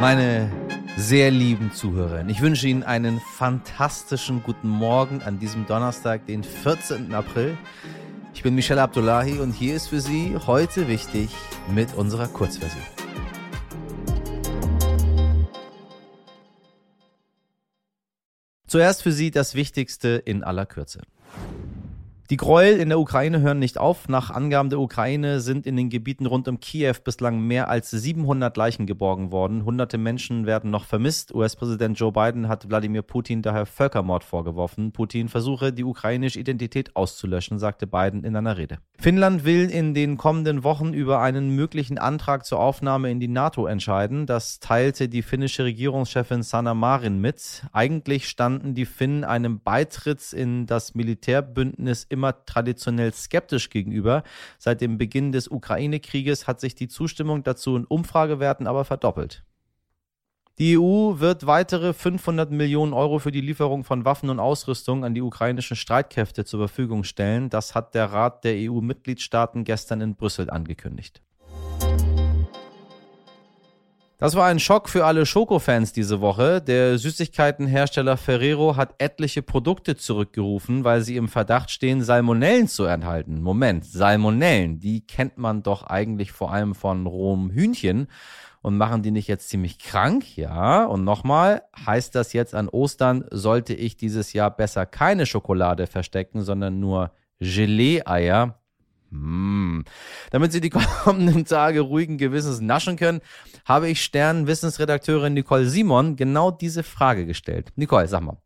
Meine sehr lieben Zuhörerinnen, ich wünsche Ihnen einen fantastischen guten Morgen an diesem Donnerstag, den 14. April. Ich bin Michelle Abdullahi und hier ist für Sie heute wichtig mit unserer Kurzversion. Zuerst für Sie das Wichtigste in aller Kürze. Die Gräuel in der Ukraine hören nicht auf. Nach Angaben der Ukraine sind in den Gebieten rund um Kiew bislang mehr als 700 Leichen geborgen worden. Hunderte Menschen werden noch vermisst. US-Präsident Joe Biden hat Wladimir Putin daher Völkermord vorgeworfen. Putin versuche, die ukrainische Identität auszulöschen, sagte Biden in einer Rede. Finnland will in den kommenden Wochen über einen möglichen Antrag zur Aufnahme in die NATO entscheiden. Das teilte die finnische Regierungschefin Sanna Marin mit. Eigentlich standen die Finnen einem Beitritt in das Militärbündnis im immer traditionell skeptisch gegenüber. Seit dem Beginn des Ukraine-Krieges hat sich die Zustimmung dazu in Umfragewerten aber verdoppelt. Die EU wird weitere 500 Millionen Euro für die Lieferung von Waffen und Ausrüstung an die ukrainischen Streitkräfte zur Verfügung stellen. Das hat der Rat der EU-Mitgliedstaaten gestern in Brüssel angekündigt. Das war ein Schock für alle Schokofans diese Woche. Der Süßigkeitenhersteller Ferrero hat etliche Produkte zurückgerufen, weil sie im Verdacht stehen, Salmonellen zu enthalten. Moment, Salmonellen, die kennt man doch eigentlich vor allem von rohem Hühnchen. Und machen die nicht jetzt ziemlich krank? Ja. Und nochmal, heißt das jetzt an Ostern, sollte ich dieses Jahr besser keine Schokolade verstecken, sondern nur Gelee-Eier? Hm. Damit Sie die kommenden Tage ruhigen Gewissens naschen können, habe ich Stern-Wissensredakteurin Nicole Simon genau diese Frage gestellt. Nicole, sag mal,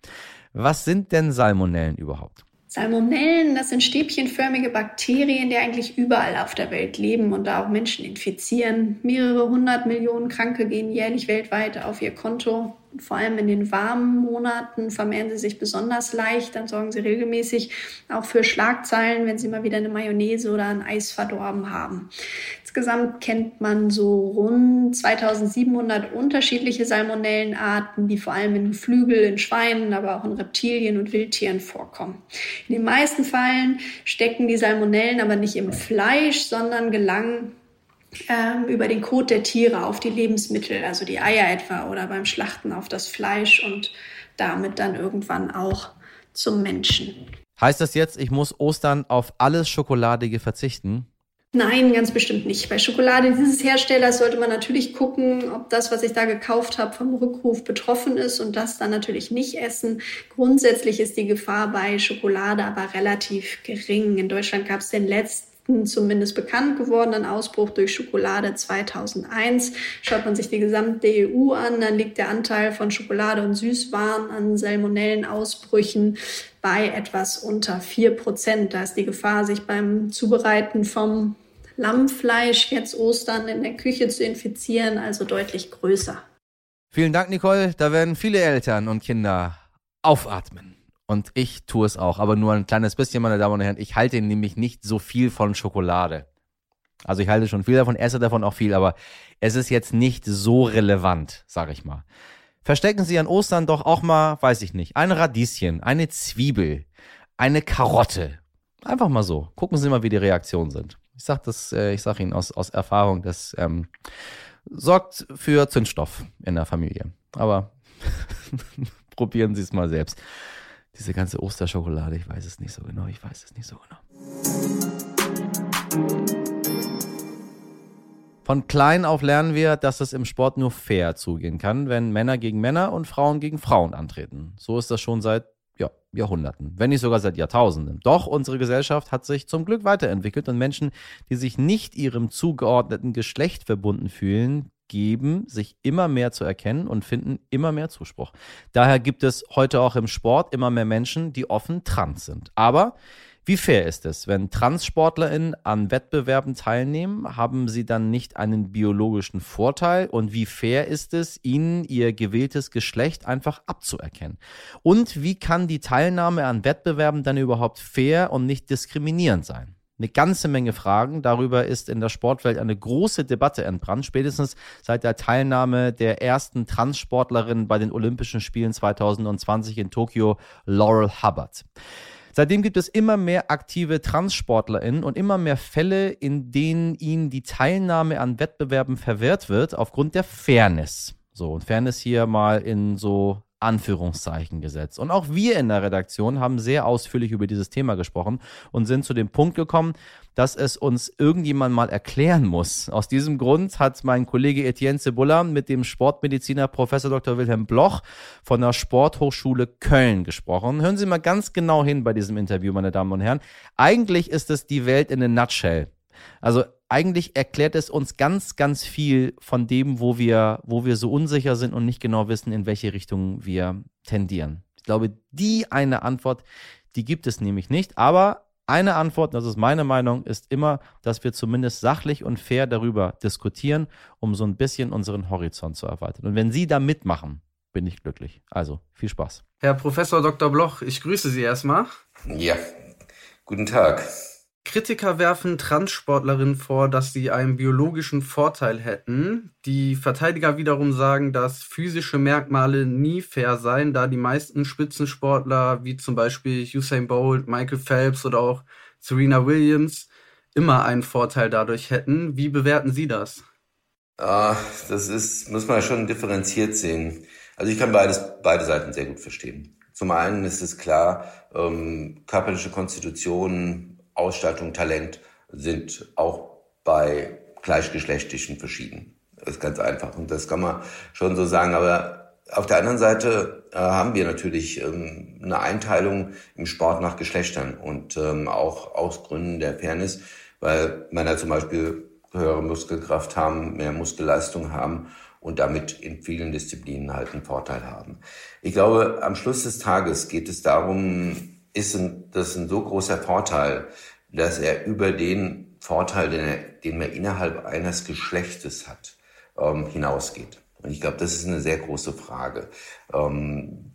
was sind denn Salmonellen überhaupt? Salmonellen, das sind stäbchenförmige Bakterien, die eigentlich überall auf der Welt leben und da auch Menschen infizieren. Mehrere hundert Millionen Kranke gehen jährlich weltweit auf ihr Konto. Vor allem in den warmen Monaten vermehren sie sich besonders leicht. Dann sorgen sie regelmäßig auch für Schlagzeilen, wenn sie mal wieder eine Mayonnaise oder ein Eis verdorben haben. Insgesamt kennt man so rund 2700 unterschiedliche Salmonellenarten, die vor allem in Geflügel, in Schweinen, aber auch in Reptilien und Wildtieren vorkommen. In den meisten Fällen stecken die Salmonellen aber nicht im Fleisch, sondern gelangen ähm, über den Kot der Tiere auf die Lebensmittel, also die Eier etwa, oder beim Schlachten auf das Fleisch und damit dann irgendwann auch zum Menschen. Heißt das jetzt, ich muss Ostern auf alles Schokoladige verzichten? Nein, ganz bestimmt nicht. Bei Schokolade dieses Herstellers sollte man natürlich gucken, ob das, was ich da gekauft habe, vom Rückruf betroffen ist und das dann natürlich nicht essen. Grundsätzlich ist die Gefahr bei Schokolade aber relativ gering. In Deutschland gab es den letzten zumindest bekannt gewordenen Ausbruch durch Schokolade 2001. Schaut man sich die gesamte EU an, dann liegt der Anteil von Schokolade und Süßwaren an Salmonellenausbrüchen bei etwas unter vier Prozent. Da ist die Gefahr, sich beim Zubereiten vom Lammfleisch jetzt Ostern in der Küche zu infizieren, also deutlich größer. Vielen Dank, Nicole. Da werden viele Eltern und Kinder aufatmen. Und ich tue es auch, aber nur ein kleines bisschen, meine Damen und Herren. Ich halte nämlich nicht so viel von Schokolade. Also ich halte schon viel davon, esse davon auch viel, aber es ist jetzt nicht so relevant, sage ich mal. Verstecken Sie an Ostern doch auch mal, weiß ich nicht, ein Radieschen, eine Zwiebel, eine Karotte. Einfach mal so. Gucken Sie mal, wie die Reaktionen sind. Ich sag äh, sag Ihnen aus, aus Erfahrung, das ähm, sorgt für Zündstoff in der Familie. Aber probieren Sie es mal selbst. Diese ganze Osterschokolade, ich weiß es nicht so genau, ich weiß es nicht so genau. Von klein auf lernen wir, dass es im Sport nur fair zugehen kann, wenn Männer gegen Männer und Frauen gegen Frauen antreten. So ist das schon seit ja, Jahrhunderten, wenn nicht sogar seit Jahrtausenden. Doch unsere Gesellschaft hat sich zum Glück weiterentwickelt und Menschen, die sich nicht ihrem zugeordneten Geschlecht verbunden fühlen, geben sich immer mehr zu erkennen und finden immer mehr Zuspruch. Daher gibt es heute auch im Sport immer mehr Menschen, die offen trans sind. Aber wie fair ist es, wenn TranssportlerInnen an Wettbewerben teilnehmen? Haben sie dann nicht einen biologischen Vorteil? Und wie fair ist es, ihnen ihr gewähltes Geschlecht einfach abzuerkennen? Und wie kann die Teilnahme an Wettbewerben dann überhaupt fair und nicht diskriminierend sein? Eine ganze Menge Fragen. Darüber ist in der Sportwelt eine große Debatte entbrannt, spätestens seit der Teilnahme der ersten Transsportlerin bei den Olympischen Spielen 2020 in Tokio, Laurel Hubbard. Seitdem gibt es immer mehr aktive TranssportlerInnen und immer mehr Fälle, in denen ihnen die Teilnahme an Wettbewerben verwehrt wird aufgrund der Fairness. So, und Fairness hier mal in so Anführungszeichen gesetzt. Und auch wir in der Redaktion haben sehr ausführlich über dieses Thema gesprochen und sind zu dem Punkt gekommen, dass es uns irgendjemand mal erklären muss. Aus diesem Grund hat mein Kollege Etienne Cebulla mit dem Sportmediziner Professor Dr. Wilhelm Bloch von der Sporthochschule Köln gesprochen. Hören Sie mal ganz genau hin bei diesem Interview, meine Damen und Herren. Eigentlich ist es die Welt in a nutshell. Also eigentlich erklärt es uns ganz, ganz viel von dem, wo wir, wo wir so unsicher sind und nicht genau wissen, in welche Richtung wir tendieren. Ich glaube, die eine Antwort, die gibt es nämlich nicht. Aber eine Antwort, das ist meine Meinung, ist immer, dass wir zumindest sachlich und fair darüber diskutieren, um so ein bisschen unseren Horizont zu erweitern. Und wenn Sie da mitmachen, bin ich glücklich. Also viel Spaß. Herr Professor Dr. Bloch, ich grüße Sie erstmal. Ja, guten Tag. Kritiker werfen Transsportlerinnen vor, dass sie einen biologischen Vorteil hätten. Die Verteidiger wiederum sagen, dass physische Merkmale nie fair seien, da die meisten Spitzensportler, wie zum Beispiel Usain Bolt, Michael Phelps oder auch Serena Williams, immer einen Vorteil dadurch hätten. Wie bewerten Sie das? Ah, das ist, muss man schon differenziert sehen. Also ich kann beides, beide Seiten sehr gut verstehen. Zum einen ist es klar, ähm, körperliche Konstitution, Ausstattung, Talent sind auch bei Gleichgeschlechtlichen verschieden. Das ist ganz einfach und das kann man schon so sagen. Aber auf der anderen Seite äh, haben wir natürlich ähm, eine Einteilung im Sport nach Geschlechtern und ähm, auch aus Gründen der Fairness, weil Männer zum Beispiel höhere Muskelkraft haben, mehr Muskelleistung haben und damit in vielen Disziplinen halt einen Vorteil haben. Ich glaube, am Schluss des Tages geht es darum, ist das ein so großer Vorteil, dass er über den Vorteil, den, er, den man innerhalb eines Geschlechtes hat, ähm, hinausgeht. Und ich glaube, das ist eine sehr große Frage. Ähm,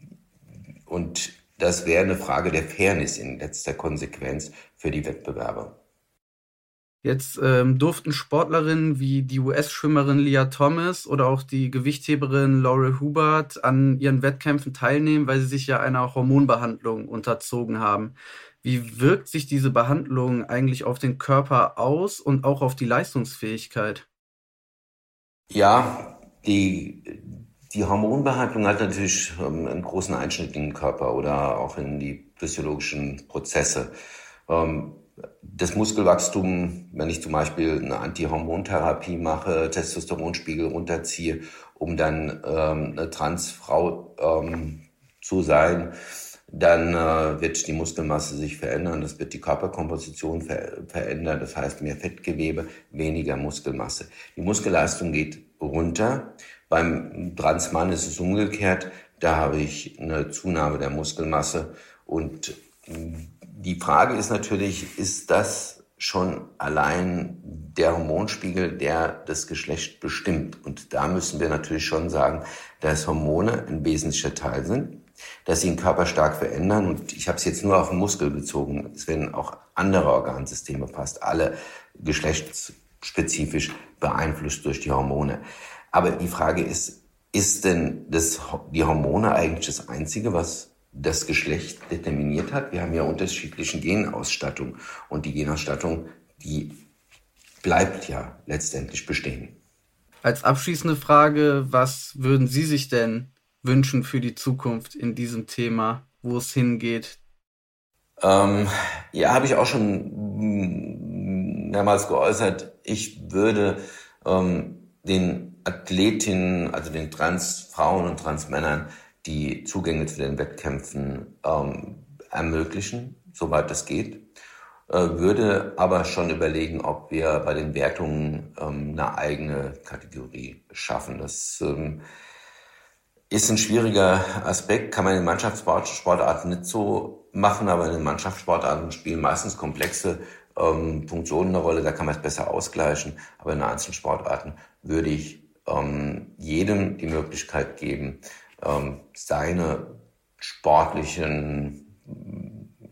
und das wäre eine Frage der Fairness in letzter Konsequenz für die Wettbewerber. Jetzt ähm, durften Sportlerinnen wie die US-Schwimmerin Leah Thomas oder auch die Gewichtheberin Laurel Hubert an ihren Wettkämpfen teilnehmen, weil sie sich ja einer Hormonbehandlung unterzogen haben. Wie wirkt sich diese Behandlung eigentlich auf den Körper aus und auch auf die Leistungsfähigkeit? Ja, die, die Hormonbehandlung hat natürlich ähm, einen großen Einschnitt in den Körper oder auch in die physiologischen Prozesse. Ähm, das Muskelwachstum, wenn ich zum Beispiel eine Antihormontherapie mache, Testosteronspiegel runterziehe, um dann ähm, eine Transfrau ähm, zu sein, dann äh, wird die Muskelmasse sich verändern, das wird die Körperkomposition ver verändern, das heißt mehr Fettgewebe, weniger Muskelmasse. Die Muskelleistung geht runter. Beim Transmann ist es umgekehrt, da habe ich eine Zunahme der Muskelmasse und die Frage ist natürlich, ist das schon allein der Hormonspiegel, der das Geschlecht bestimmt? Und da müssen wir natürlich schon sagen, dass Hormone ein wesentlicher Teil sind, dass sie den Körper stark verändern. Und ich habe es jetzt nur auf den Muskel bezogen. Es werden auch andere Organsysteme fast alle geschlechtsspezifisch beeinflusst durch die Hormone. Aber die Frage ist, ist denn das, die Hormone eigentlich das Einzige, was das Geschlecht determiniert hat. Wir haben ja unterschiedliche Genausstattung und die Genausstattung, die bleibt ja letztendlich bestehen. Als abschließende Frage, was würden Sie sich denn wünschen für die Zukunft in diesem Thema, wo es hingeht? Ähm, ja, habe ich auch schon mehrmals geäußert. Ich würde ähm, den Athletinnen, also den Transfrauen und Transmännern, die Zugänge zu den Wettkämpfen ähm, ermöglichen, soweit es geht. Äh, würde aber schon überlegen, ob wir bei den Wertungen ähm, eine eigene Kategorie schaffen. Das ähm, ist ein schwieriger Aspekt, kann man in Mannschaftssportarten nicht so machen, aber in den Mannschaftssportarten spielen meistens komplexe ähm, Funktionen eine Rolle, da kann man es besser ausgleichen. Aber in Einzelsportarten würde ich ähm, jedem die Möglichkeit geben, ähm, seine sportlichen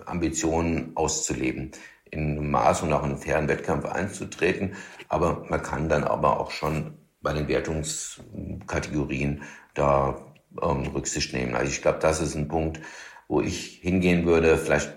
Ambitionen auszuleben, in einem Maß und auch in einen fairen Wettkampf einzutreten. Aber man kann dann aber auch schon bei den Wertungskategorien da ähm, Rücksicht nehmen. Also ich glaube, das ist ein Punkt, wo ich hingehen würde, vielleicht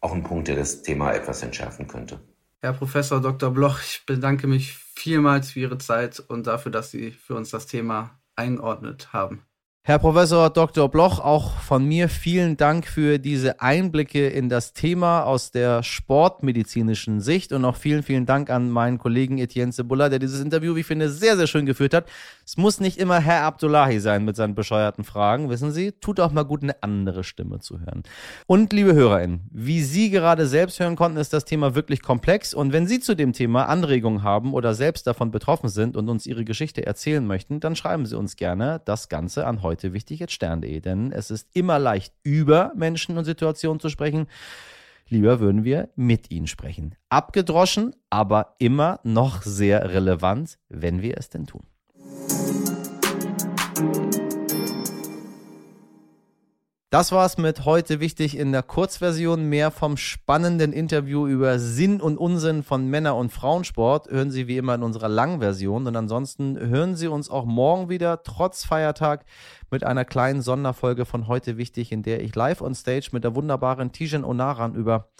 auch ein Punkt, der das Thema etwas entschärfen könnte. Herr Professor Dr. Bloch, ich bedanke mich vielmals für Ihre Zeit und dafür, dass Sie für uns das Thema eingeordnet haben. Herr Professor Dr. Bloch, auch von mir vielen Dank für diese Einblicke in das Thema aus der sportmedizinischen Sicht und auch vielen, vielen Dank an meinen Kollegen Etienne Cebulla, der dieses Interview, wie ich finde, sehr, sehr schön geführt hat. Es muss nicht immer Herr Abdullahi sein mit seinen bescheuerten Fragen, wissen Sie. Tut auch mal gut, eine andere Stimme zu hören. Und liebe HörerInnen, wie Sie gerade selbst hören konnten, ist das Thema wirklich komplex. Und wenn Sie zu dem Thema Anregungen haben oder selbst davon betroffen sind und uns Ihre Geschichte erzählen möchten, dann schreiben Sie uns gerne das Ganze an heute heute wichtig jetzt stern.de, denn es ist immer leicht über Menschen und Situationen zu sprechen. Lieber würden wir mit ihnen sprechen. Abgedroschen, aber immer noch sehr relevant, wenn wir es denn tun. Das war's mit heute wichtig in der Kurzversion. Mehr vom spannenden Interview über Sinn und Unsinn von Männer- und Frauensport hören Sie wie immer in unserer Langversion. Und ansonsten hören Sie uns auch morgen wieder, trotz Feiertag, mit einer kleinen Sonderfolge von heute wichtig, in der ich live on stage mit der wunderbaren Tijen Onaran über,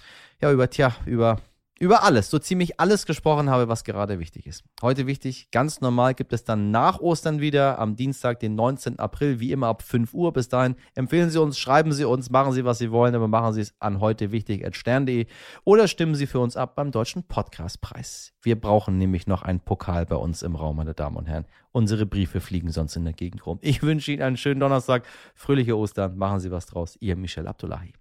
ja, über, tja, über über alles, so ziemlich alles gesprochen habe, was gerade wichtig ist. Heute wichtig, ganz normal gibt es dann nach Ostern wieder am Dienstag, den 19. April, wie immer ab 5 Uhr. Bis dahin empfehlen Sie uns, schreiben Sie uns, machen Sie, was Sie wollen, aber machen Sie es an heute wichtig stern.de oder stimmen Sie für uns ab beim Deutschen Podcastpreis. Wir brauchen nämlich noch einen Pokal bei uns im Raum, meine Damen und Herren. Unsere Briefe fliegen sonst in der Gegend rum. Ich wünsche Ihnen einen schönen Donnerstag, fröhliche Ostern, machen Sie was draus. Ihr Michel Abdullahi.